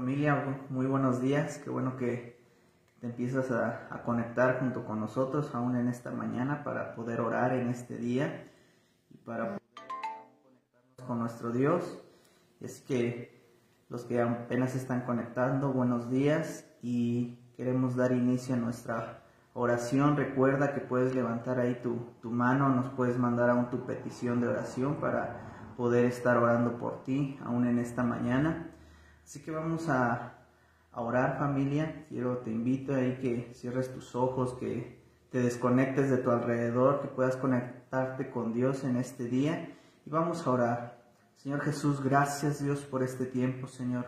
Familia, muy buenos días. Qué bueno que te empiezas a, conectar junto con nosotros aún en esta mañana para poder orar en este día y para poder conectarnos con nuestro Dios. Es que los que apenas están conectando, buenos días y queremos dar inicio a nuestra oración. Recuerda que puedes levantar ahí tu, tu mano, nos puedes mandar aún tu petición de oración para poder estar orando por ti aún en esta mañana. Así que vamos a, orar familia. Quiero, te invito ahí que cierres tus ojos, que te desconectes de tu alrededor, que puedas conectarte con Dios en este día. Y vamos a orar. Señor Jesús, gracias Dios por este tiempo, Señor.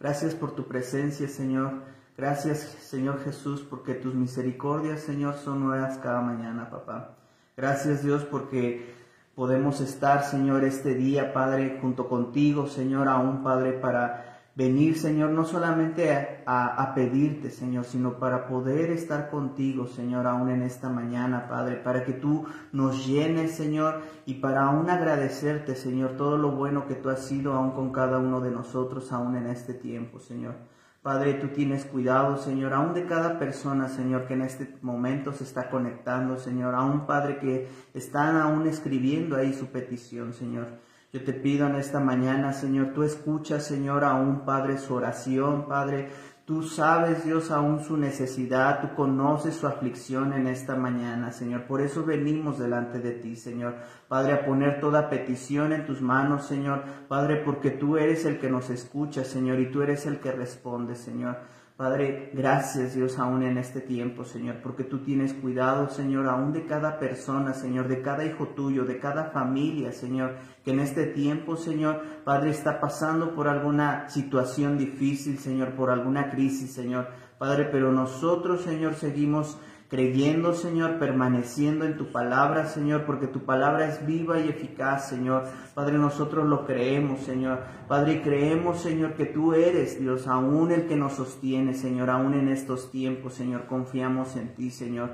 Gracias por tu presencia, Señor. Gracias, Señor Jesús, porque tus misericordias, Señor, son nuevas cada mañana, papá. Gracias, Dios, porque podemos estar, Señor, este día, Padre, junto contigo, Señor, aún, Padre, para venir, Señor, no solamente a, pedirte, Señor, sino para poder estar contigo, Señor, aún en esta mañana, Padre, para que tú nos llenes, Señor, y para aún agradecerte, Señor, todo lo bueno que tú has sido aún con cada uno de nosotros, aún en este tiempo, Señor. Padre, tú tienes cuidado, Señor, aún de cada persona, Señor, que en este momento se está conectando, Señor, aún, Padre, que están aún escribiendo ahí su petición, Señor. Yo te pido en esta mañana, Señor, tú escuchas, Señor, aún, Padre, su oración, Padre, Tú sabes, Dios, aún su necesidad, tú conoces su aflicción en esta mañana, Señor. Por eso venimos delante de ti, Señor. Padre, a poner toda petición en tus manos, Señor. Padre, porque tú eres el que nos escucha, Señor, y tú eres el que responde, Señor. Padre, gracias Dios aún en este tiempo, Señor, porque tú tienes cuidado, Señor, aún de cada persona, Señor, de cada hijo tuyo, de cada familia, Señor, que en este tiempo, Señor, Padre, está pasando por alguna situación difícil, Señor, por alguna crisis, Señor. Padre, pero nosotros, Señor, seguimos creyendo, Señor, permaneciendo en tu palabra, Señor, porque tu palabra es viva y eficaz, Señor. Padre, nosotros lo creemos, Señor. Padre, creemos, Señor, que tú eres, Dios, aún el que nos sostiene, Señor, aún en estos tiempos, Señor, confiamos en ti, Señor.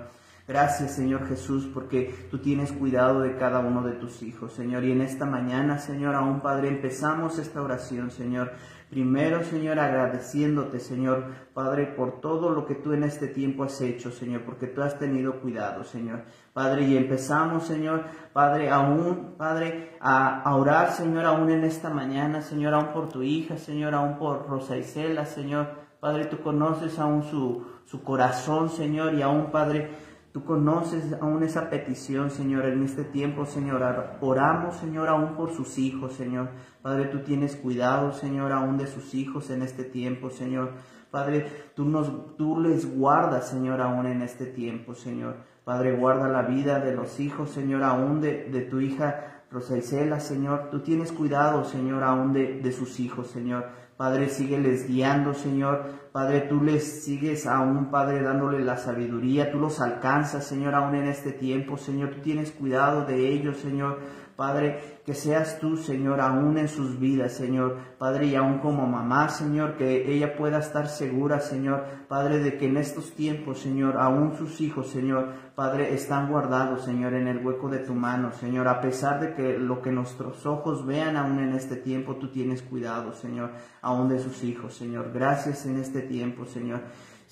Gracias, Señor Jesús, porque tú tienes cuidado de cada uno de tus hijos, Señor. Y en esta mañana, Señor, aún Padre, empezamos esta oración, Señor. Primero, Señor, agradeciéndote, Señor, Padre, por todo lo que tú en este tiempo has hecho, Señor, porque tú has tenido cuidado, Señor. Padre, y empezamos, Señor, Padre, aún, Padre, a, orar, Señor, aún en esta mañana, Señor, aún por tu hija, Señor, aún por Rosa Isela, Señor. Padre, tú conoces aún su, su corazón, Señor, y aún, Padre, Tú conoces aún esa petición, Señor, en este tiempo, Señor. Oramos, Señor, aún por sus hijos, Señor. Padre, tú tienes cuidado, Señor, aún de sus hijos en este tiempo, Señor. Padre, tú, nos, tú les guardas, Señor, aún en este tiempo, Señor. Padre, guarda la vida de los hijos, Señor, aún de, de tu hija Rosa Isela, Señor. Tú tienes cuidado, Señor, aún de, de sus hijos, Señor. Padre, sígueles guiando, Señor. Padre, tú les sigues aún, Padre, dándole la sabiduría. Tú los alcanzas, Señor, aún en este tiempo, Señor. Tú tienes cuidado de ellos, Señor. Padre, que seas tú, Señor, aún en sus vidas, Señor. Padre, y aún como mamá, Señor, que ella pueda estar segura, Señor. Padre, de que en estos tiempos, Señor, aún sus hijos, Señor, Padre, están guardados, Señor, en el hueco de tu mano, Señor. A pesar de que lo que nuestros ojos vean aún en este tiempo, tú tienes cuidado, Señor, aún de sus hijos, Señor. Gracias en este tiempo, Señor.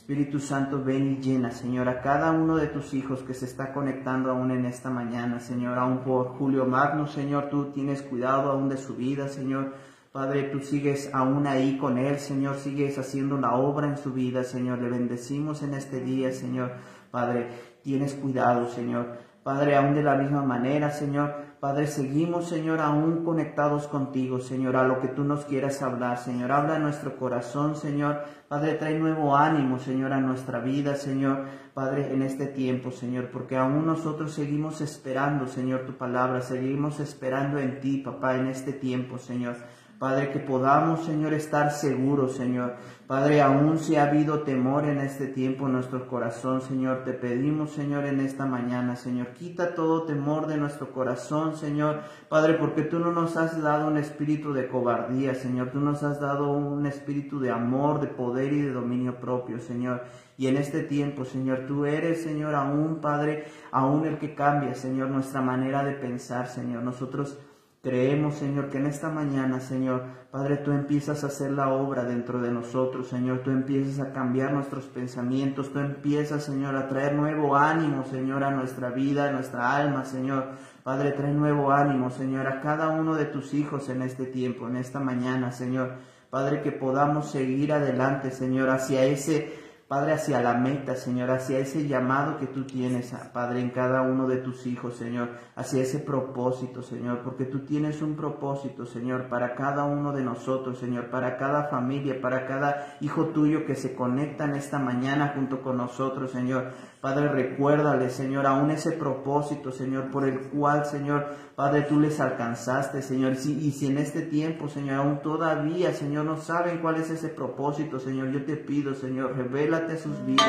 Espíritu Santo, ven y llena, Señor, a cada uno de tus hijos que se está conectando aún en esta mañana, Señor, aún por Julio Magno, Señor, tú tienes cuidado aún de su vida, Señor. Padre, tú sigues aún ahí con él, Señor, sigues haciendo la obra en su vida, Señor. Le bendecimos en este día, Señor. Padre, tienes cuidado, Señor. Padre, aún de la misma manera, Señor, Padre, seguimos, Señor, aún conectados contigo, Señor, a lo que tú nos quieras hablar, Señor. Habla en nuestro corazón, Señor. Padre, trae nuevo ánimo, Señor, a nuestra vida, Señor. Padre, en este tiempo, Señor, porque aún nosotros seguimos esperando, Señor, tu palabra. Seguimos esperando en ti, papá, en este tiempo, Señor. Padre, que podamos, Señor, estar seguros, Señor. Padre, aún si ha habido temor en este tiempo en nuestro corazón, Señor, te pedimos, Señor, en esta mañana, Señor, quita todo temor de nuestro corazón, Señor. Padre, porque tú no nos has dado un espíritu de cobardía, Señor. Tú nos has dado un espíritu de amor, de poder y de dominio propio, Señor. Y en este tiempo, Señor, tú eres, Señor, aún, Padre, aún el que cambia, Señor, nuestra manera de pensar, Señor. Nosotros Creemos, Señor, que en esta mañana, Señor, Padre, tú empiezas a hacer la obra dentro de nosotros, Señor. Tú empiezas a cambiar nuestros pensamientos. Tú empiezas, Señor, a traer nuevo ánimo, Señor, a nuestra vida, a nuestra alma, Señor. Padre, trae nuevo ánimo, Señor, a cada uno de tus hijos en este tiempo, en esta mañana, Señor. Padre, que podamos seguir adelante, Señor, hacia ese Padre, hacia la meta, Señor, hacia ese llamado que tú tienes, Padre, en cada uno de tus hijos, Señor, hacia ese propósito, Señor, porque tú tienes un propósito, Señor, para cada uno de nosotros, Señor, para cada familia, para cada hijo tuyo que se conecta en esta mañana junto con nosotros, Señor. Padre, recuérdale, Señor, aún ese propósito, Señor, por el cual, Señor, Padre, tú les alcanzaste, Señor. Y si en este tiempo, Señor, aún todavía, Señor, no saben cuál es ese propósito, Señor, yo te pido, Señor, revélate sus vidas.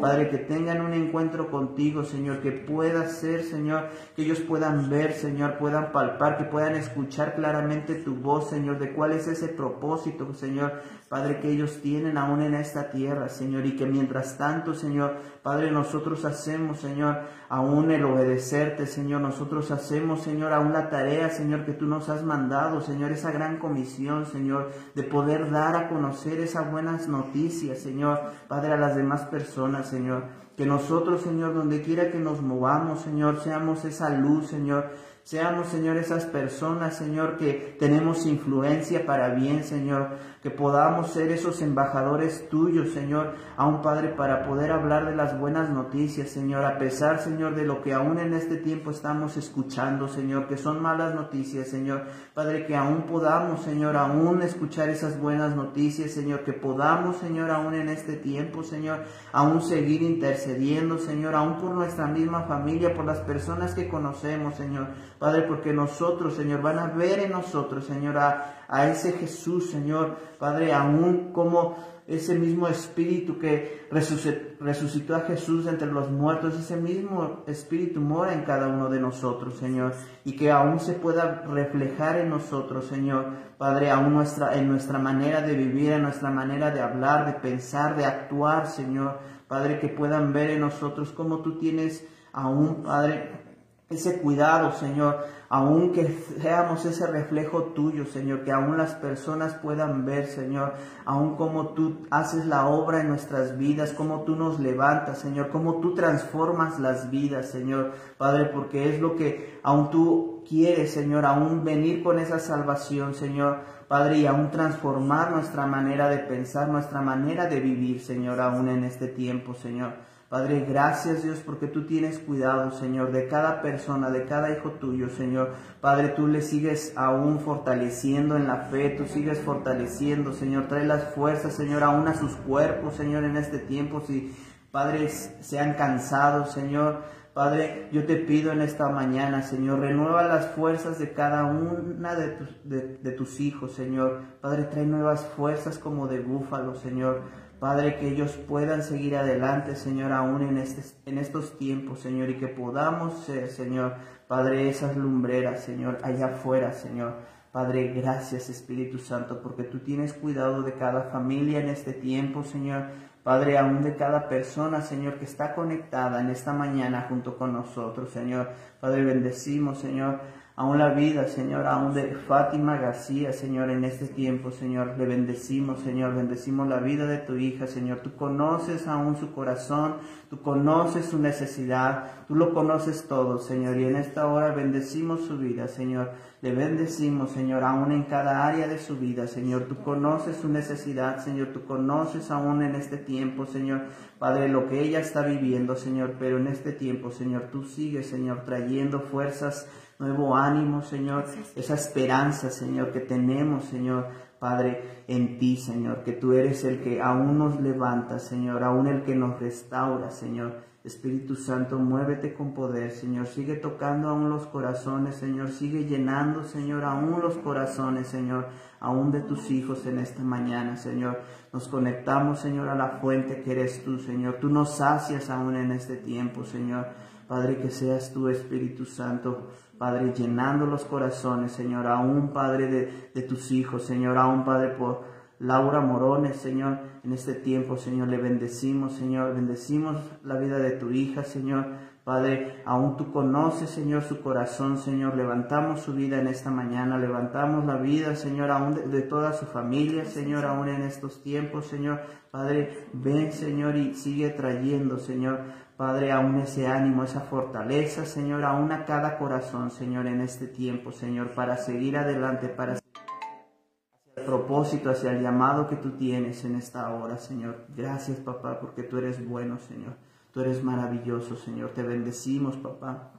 Padre, que tengan un encuentro contigo, Señor, que pueda ser, Señor, que ellos puedan ver, Señor, puedan palpar, que puedan escuchar claramente tu voz, Señor, de cuál es ese propósito, Señor, Padre, que ellos tienen aún en esta tierra, Señor, y que mientras tanto, Señor, Padre, nosotros hacemos, Señor, aún el obedecerte, Señor, nosotros hacemos, Señor, aún la tarea, Señor, que tú nos has mandado, Señor, esa gran comisión, Señor, de poder dar a conocer esas buenas noticias, Señor, Padre, a las demás personas, Señor. Que nosotros, Señor, donde quiera que nos movamos, Señor, seamos esa luz, Señor, Seamos, Señor, esas personas, Señor, que tenemos influencia para bien, Señor, que podamos ser esos embajadores tuyos, Señor, a un Padre, para poder hablar de las buenas noticias, Señor, a pesar, Señor, de lo que aún en este tiempo estamos escuchando, Señor, que son malas noticias, Señor, Padre, que aún podamos, Señor, aún escuchar esas buenas noticias, Señor, que podamos, Señor, aún en este tiempo, Señor, aún seguir intercediendo, Señor, aún por nuestra misma familia, por las personas que conocemos, Señor, Padre, porque nosotros, Señor, van a ver en nosotros, Señor, a, a ese Jesús, Señor, Padre, aún como ese mismo espíritu que resucitó a Jesús entre los muertos, ese mismo espíritu mora en cada uno de nosotros, Señor, y que aún se pueda reflejar en nosotros, Señor, Padre, aún nuestra, en nuestra manera de vivir, en nuestra manera de hablar, de pensar, de actuar, Señor, Padre, que puedan ver en nosotros cómo tú tienes aún, Padre, ese cuidado, Señor, aun que seamos ese reflejo tuyo, Señor, que aún las personas puedan ver, Señor, aun como tú haces la obra en nuestras vidas, como tú nos levantas, Señor, como tú transformas las vidas, Señor, Padre, porque es lo que aún tú quieres, Señor, aún venir con esa salvación, Señor, Padre, y aún transformar nuestra manera de pensar, nuestra manera de vivir, Señor, aún en este tiempo, Señor. Padre, gracias Dios porque tú tienes cuidado, Señor, de cada persona, de cada hijo tuyo, Señor. Padre, tú le sigues aún fortaleciendo en la fe, tú sigues fortaleciendo, Señor. Trae las fuerzas, Señor, aún a sus cuerpos, Señor, en este tiempo. Si, padres se han cansado, Señor. Padre, yo te pido en esta mañana, Señor, renueva las fuerzas de cada una de tus, de tus hijos, Señor. Padre, trae nuevas fuerzas como de búfalo, Señor. Padre, que ellos puedan seguir adelante, Señor, aún en, este, en estos tiempos, Señor, y que podamos ser, Señor, Padre, esas lumbreras, Señor, allá afuera, Señor. Padre, gracias Espíritu Santo, porque tú tienes cuidado de cada familia en este tiempo, Señor. Padre, aún de cada persona, Señor, que está conectada en esta mañana junto con nosotros, Señor. Padre, bendecimos, Señor, aún la vida, Señor, aún de Fátima García, Señor, en este tiempo, Señor, le bendecimos, Señor, bendecimos la vida de tu hija, Señor, tú conoces aún su corazón, tú conoces su necesidad, tú lo conoces todo, Señor, y en esta hora bendecimos su vida, Señor, le bendecimos, Señor, aún en cada área de su vida, Señor, tú conoces su necesidad, Señor, tú conoces aún en este tiempo, Señor, Padre, lo que ella está viviendo, Señor, pero en este tiempo, Señor, tú sigues, Señor, trayendo fuerzas, nuevo ánimo, Señor, esa esperanza, Señor, que tenemos, Señor, Padre, en ti, Señor, que tú eres el que aún nos levanta, Señor, aún el que nos restaura, Señor. Espíritu Santo, muévete con poder, Señor. Sigue tocando aún los corazones, Señor. Sigue llenando, Señor, aún los corazones, Señor, aún de tus hijos en esta mañana, Señor. Nos conectamos, Señor, a la fuente que eres tú, Señor. Tú nos sacias aún en este tiempo, Señor. Padre, que seas tú, Espíritu Santo, Padre, llenando los corazones, Señor, aún, Padre, de, de tus hijos, Señor, aún, Padre, por Laura Morones, Señor, en este tiempo, Señor, le bendecimos, Señor, bendecimos la vida de tu hija, Señor, Padre, aún tú conoces, Señor, su corazón, Señor. Levantamos su vida en esta mañana, levantamos la vida, Señor, aún de, toda su familia, Señor, aún en estos tiempos, Señor. Padre, ven, Señor, y sigue trayendo, Señor, Padre, aún ese ánimo, esa fortaleza, Señor, aún a cada corazón, Señor, en este tiempo, Señor, para seguir adelante, para seguir hacia el propósito, hacia el llamado que tú tienes en esta hora, Señor. Gracias, papá, porque tú eres bueno, Señor. Tú eres maravilloso, Señor. Te bendecimos, papá.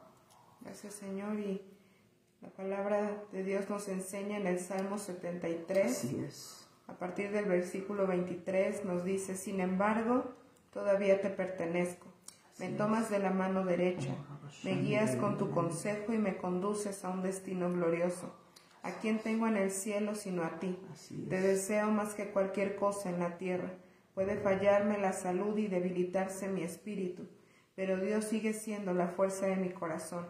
Gracias, Señor. Y la palabra de Dios nos enseña en el Salmo 73. Así es. A partir del versículo 23 nos dice, sin embargo, todavía te pertenezco. Me tomas de la mano derecha, me guías con tu consejo y me conduces a un destino glorioso. ¿A quién tengo en el cielo sino a ti? Te deseo más que cualquier cosa en la tierra Puede fallarme la salud y debilitarse mi espíritu, pero Dios sigue siendo la fuerza de mi corazón.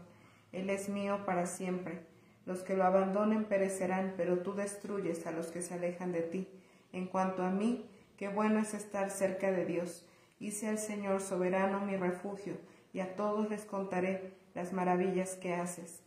Él es mío para siempre. Los que lo abandonen perecerán, pero tú destruyes a los que se alejan de ti. En cuanto a mí, qué bueno es estar cerca de Dios. Hice al Señor soberano mi refugio, y a todos les contaré las maravillas que haces.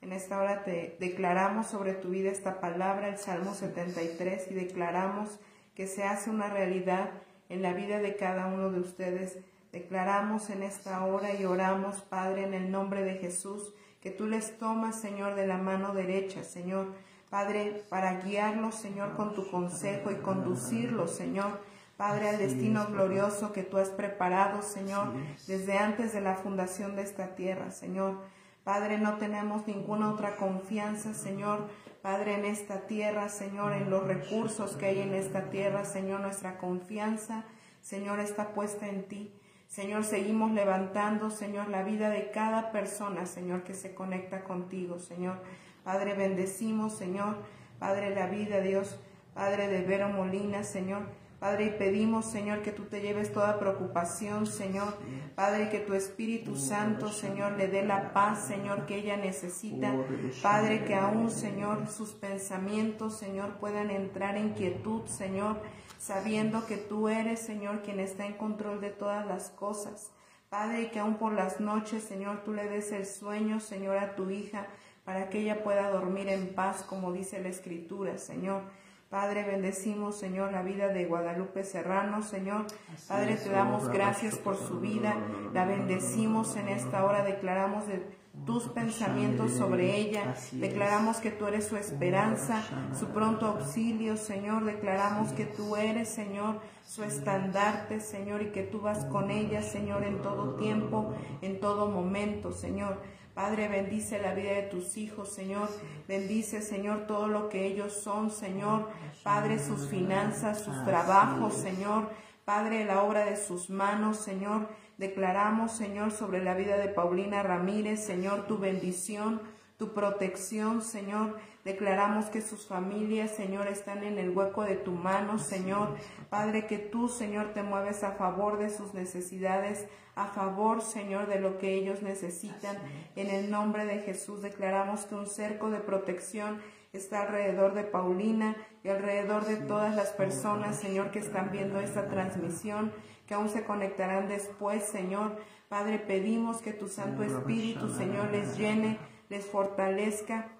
En esta hora te declaramos sobre tu vida esta palabra, el Salmo 73, y declaramos que se hace una realidad en la vida de cada uno de ustedes. Declaramos en esta hora y oramos, Padre, en el nombre de Jesús, que tú les tomas, Señor, de la mano derecha, Señor. Padre, para guiarlos, Señor, con tu consejo y conducirlos, Señor. Padre, al destino glorioso que tú has preparado, Señor, desde antes de la fundación de esta tierra, Señor. Padre, no tenemos ninguna otra confianza, Señor, Padre, en esta tierra, Señor, en los recursos que hay en esta tierra, Señor, nuestra confianza, Señor, está puesta en ti. Señor, seguimos levantando, Señor, la vida de cada persona, Señor, que se conecta contigo, Señor. Padre, bendecimos, Señor, Padre, la vida, Dios, Padre de Vero Molina, Señor. Padre, y pedimos, Señor, que tú te lleves toda preocupación, Señor. Padre, que tu Espíritu Santo, Señor, le dé la paz, Señor, que ella necesita. Padre, que aún, Señor, sus pensamientos, Señor, puedan entrar en quietud, Señor, sabiendo que tú eres, Señor, quien está en control de todas las cosas. Padre, y que aún por las noches, Señor, tú le des el sueño, Señor, a tu hija, para que ella pueda dormir en paz, como dice la Escritura, Señor. Padre, bendecimos, Señor, la vida de Guadalupe Serrano, Señor. Padre, te damos gracias por su vida. La bendecimos en esta hora. Declaramos de tus pensamientos sobre ella. Declaramos que tú eres su esperanza, su pronto auxilio, Señor. Declaramos que tú eres, Señor, su estandarte, Señor, y que tú vas con ella, Señor, en todo tiempo, en todo momento, Señor. Padre, bendice la vida de tus hijos, Señor. Bendice, Señor, todo lo que ellos son, Señor. Padre, sus finanzas, sus trabajos, Señor. Padre, la obra de sus manos, Señor. Declaramos, Señor, sobre la vida de Paulina Ramírez, Señor, tu bendición, tu protección, Señor. Declaramos que sus familias, Señor, están en el hueco de tu mano, Señor. Padre, que tú, Señor, te mueves a favor de sus necesidades, a favor, Señor, de lo que ellos necesitan. En el nombre de Jesús declaramos que un cerco de protección está alrededor de Paulina y alrededor de todas las personas, Señor, que están viendo esta transmisión, que aún se conectarán después, Señor. Padre, pedimos que tu Santo Espíritu, Señor, les llene, les fortalezca.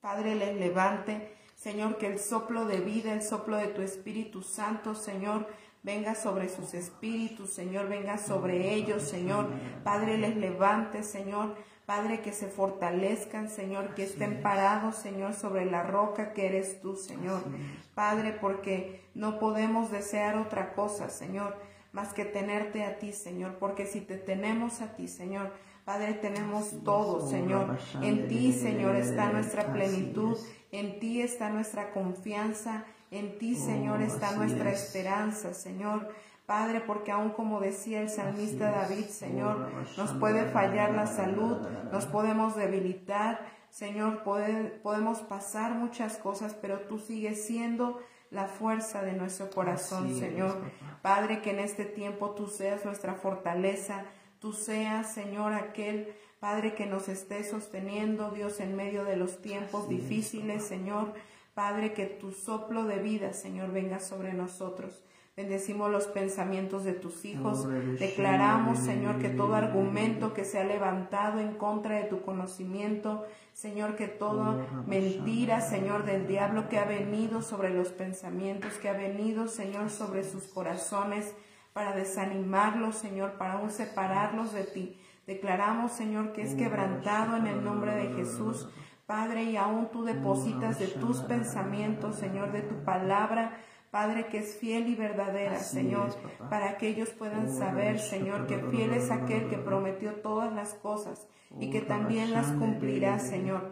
Padre, les levante. Señor, que el soplo de vida, el soplo de tu Espíritu Santo, Señor, venga sobre sus espíritus, Señor, venga sobre ellos, Señor. Padre, les levante, Señor. Padre, que se fortalezcan, Señor, que estén parados, Señor, sobre la roca que eres tú, Señor. Padre, porque no podemos desear otra cosa, Señor, más que tenerte a ti, Señor, porque si te tenemos a ti, Señor, Padre, tenemos todo, Señor. En ti, Señor, está nuestra plenitud, en ti está nuestra confianza, en ti, oh, Señor, está nuestra esperanza, Señor. Padre, porque aún como decía el salmista David, Señor, nos puede fallar la salud, nos podemos debilitar, Señor, podemos pasar muchas cosas, pero tú sigues siendo la fuerza de nuestro corazón, Señor. Padre, que en este tiempo tú seas nuestra fortaleza, tú seas, Señor, aquel Padre que nos esté sosteniendo, Dios, en medio de los tiempos difíciles, Señor. Padre, que tu soplo de vida, Señor, venga sobre nosotros. Bendecimos los pensamientos de tus hijos. Declaramos, Señor, que todo argumento que se ha levantado en contra de tu conocimiento, Señor, que toda mentira, Señor, del diablo que ha venido sobre los pensamientos, que ha venido, Señor, sobre sus corazones, para desanimarlos, Señor, para aún separarlos de ti. Declaramos, Señor, que es quebrantado en el nombre de Jesús. Padre, y aún tú depositas de tus pensamientos, Señor, de tu palabra, Padre, que es fiel y verdadera, Señor, para que ellos puedan saber, Señor, que fiel es aquel que prometió todas las cosas y que también las cumplirá, Señor.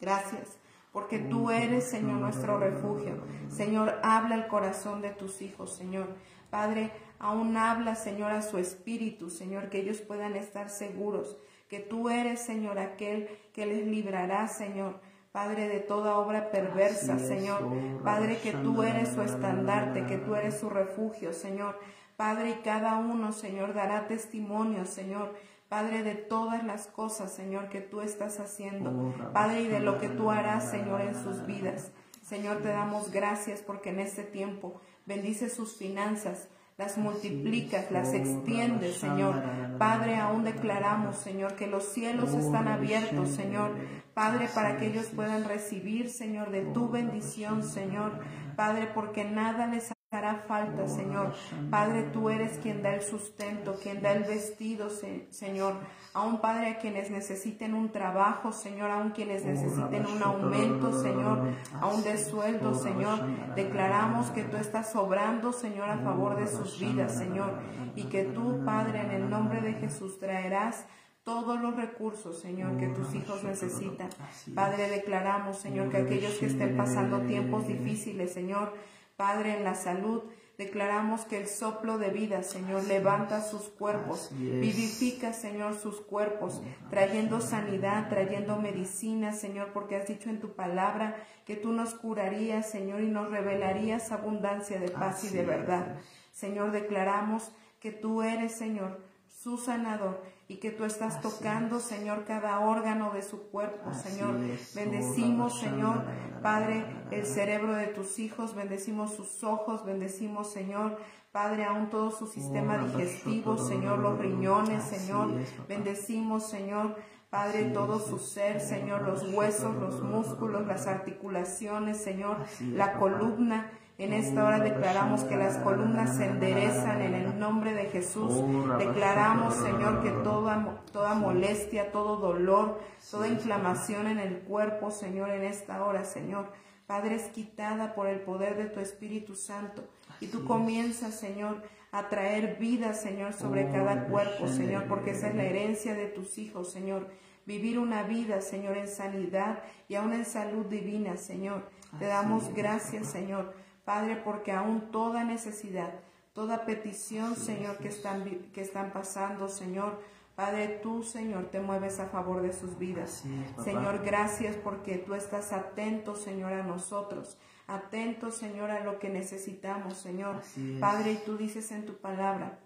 Gracias, porque tú eres, Señor, nuestro refugio. Señor, habla el corazón de tus hijos, Señor. Padre, aún habla, Señor, a su espíritu, Señor, que ellos puedan estar seguros que tú eres, Señor, aquel que les librará, Señor Padre, de toda obra perversa, Señor. Oh, Padre, que tú eres su estandarte, que tú eres su refugio, Señor. Padre, y cada uno, Señor, dará testimonio, Señor. Padre, de todas las cosas, Señor, que tú estás haciendo. Oh, Padre, y de lo que tú harás, Señor, en sus vidas. Señor, te damos gracias porque en este tiempo bendice sus finanzas, las multiplicas, las extiendes, Señor. Padre, aún declaramos, Señor, que los cielos están abiertos, Señor. Padre, para que ellos puedan recibir, Señor, de tu bendición, Señor. Padre, porque nada les hará falta, Señor. Padre, tú eres quien da el sustento, quien da el vestido, Señor. Aún, Padre, a quienes necesiten un trabajo, Señor, aún quienes necesiten un aumento, Señor, aún de sueldo, Señor. Declaramos que tú estás sobrando, Señor, a favor de sus vidas, Señor. Y que tú, Padre, en el nombre de Jesús, traerás todos los recursos, Señor, que tus hijos necesitan. Padre, declaramos, Señor, que aquellos que estén pasando tiempos difíciles, Señor, Padre, en la salud, Declaramos que el soplo de vida, Señor, levanta sus cuerpos, vivifica, Señor, sus cuerpos, trayendo sanidad, trayendo medicina, Señor, porque has dicho en tu palabra que tú nos curarías, Señor, y nos revelarías abundancia de paz y de verdad. Señor, declaramos que tú eres, Señor, su sanador y que tú estás tocando, Señor, cada órgano de su cuerpo, Señor. Bendecimos, Señor, Padre, el cerebro de tus hijos, bendecimos sus ojos, bendecimos, Señor, Padre, aún todo su sistema digestivo, Señor, los riñones, Señor. Bendecimos, Señor, Padre, todo su ser, Señor, los huesos, los músculos, las articulaciones, Señor, la columna. En esta hora declaramos que las columnas se enderezan en el nombre de Jesús. Declaramos, Señor, que toda, toda molestia, todo dolor, toda inflamación en el cuerpo, Señor, en esta hora, Señor. Padre, es quitada por el poder de tu Espíritu Santo. Y tú comienzas, Señor, a traer vida, Señor, sobre cada cuerpo, Señor, porque esa es la herencia de tus hijos, Señor. Vivir una vida, Señor, en sanidad y aún en salud divina, Señor. Te damos gracias, Señor Padre, porque aún toda necesidad, toda petición, Señor, que están, que están pasando, Señor, Padre, tú, Señor, te mueves a favor de sus vidas. Señor, gracias porque tú estás atento, Señor, a nosotros. Atento, Señor, a lo que necesitamos, Señor. Padre, y tú dices en tu palabra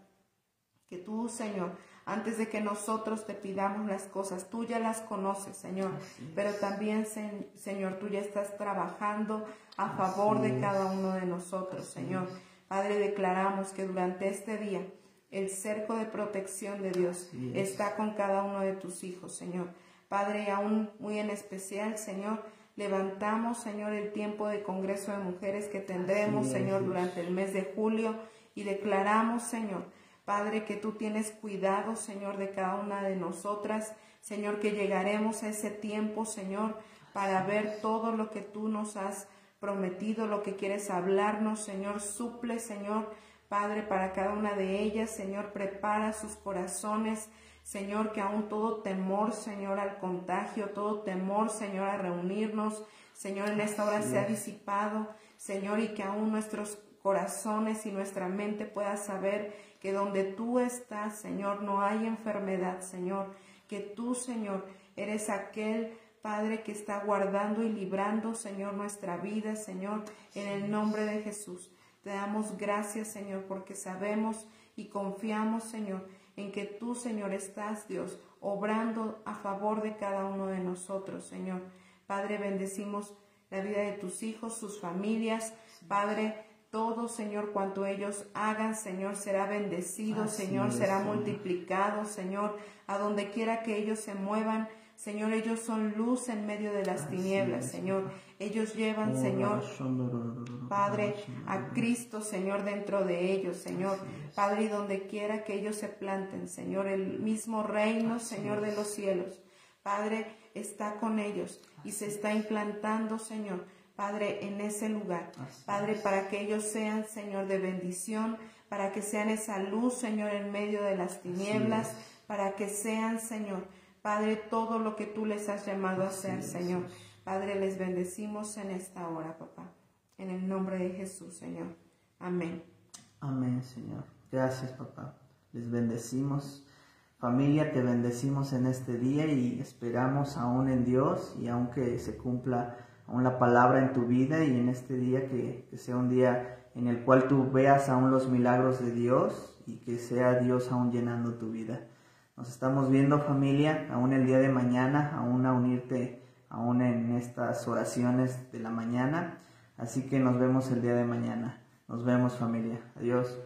que tú, Señor, antes de que nosotros te pidamos las cosas, tú ya las conoces, Señor, pero también, Señor, tú ya estás trabajando a favor de cada uno de nosotros, Señor. Padre, declaramos que durante este día el cerco de protección de Dios está con cada uno de tus hijos, Señor. Padre, aún muy en especial, Señor, levantamos, Señor, el tiempo de Congreso de Mujeres que tendremos, Señor, durante el mes de julio y declaramos, Señor, Padre, que tú tienes cuidado, Señor, de cada una de nosotras. Señor, que llegaremos a ese tiempo, Señor, para ver todo lo que tú nos has prometido, lo que quieres hablarnos, Señor. Suple, Señor, Padre, para cada una de ellas, Señor, prepara sus corazones. Señor, que aún todo temor, Señor, al contagio, todo temor, Señor, a reunirnos, Señor, en esta hora se ha disipado, Señor, y que aún nuestros corazones y nuestra mente pueda saber que donde tú estás, Señor, no hay enfermedad, Señor, que tú, Señor, eres aquel Padre que está guardando y librando, Señor, nuestra vida, Señor, en el nombre de Jesús. Te damos gracias, Señor, porque sabemos y confiamos, Señor, en que tú, Señor, estás, Dios, obrando a favor de cada uno de nosotros, Señor. Padre, bendecimos la vida de tus hijos, sus familias. Padre, todo, Señor, cuanto ellos hagan, Señor, será bendecido, Señor, será multiplicado, Señor, a donde quiera que ellos se muevan. Señor, ellos son luz en medio de las tinieblas, Señor. Ellos llevan, Señor, Padre, a Cristo, Señor, dentro de ellos, Señor. Padre, y donde quiera que ellos se planten, Señor, el mismo reino, Señor, de los cielos. Padre, está con ellos y se está implantando, Señor. Padre, en ese lugar. Padre, para que ellos sean, Señor, de bendición, para que sean esa luz, Señor, en medio de las tinieblas, para que sean, Señor, Padre, todo lo que tú les has llamado a hacer, Señor. Padre, les bendecimos en esta hora, papá. En el nombre de Jesús, Señor. Amén. Amén, Señor. Gracias, papá. Les bendecimos. Familia, te bendecimos en este día y esperamos aún en Dios y aunque se cumpla aún la palabra en tu vida y en este día que, que sea un día en el cual tú veas aún los milagros de Dios y que sea Dios aún llenando tu vida. Nos estamos viendo familia, aún el día de mañana, aún a unirte aún en estas oraciones de la mañana. Así que nos vemos el día de mañana. Nos vemos familia. Adiós.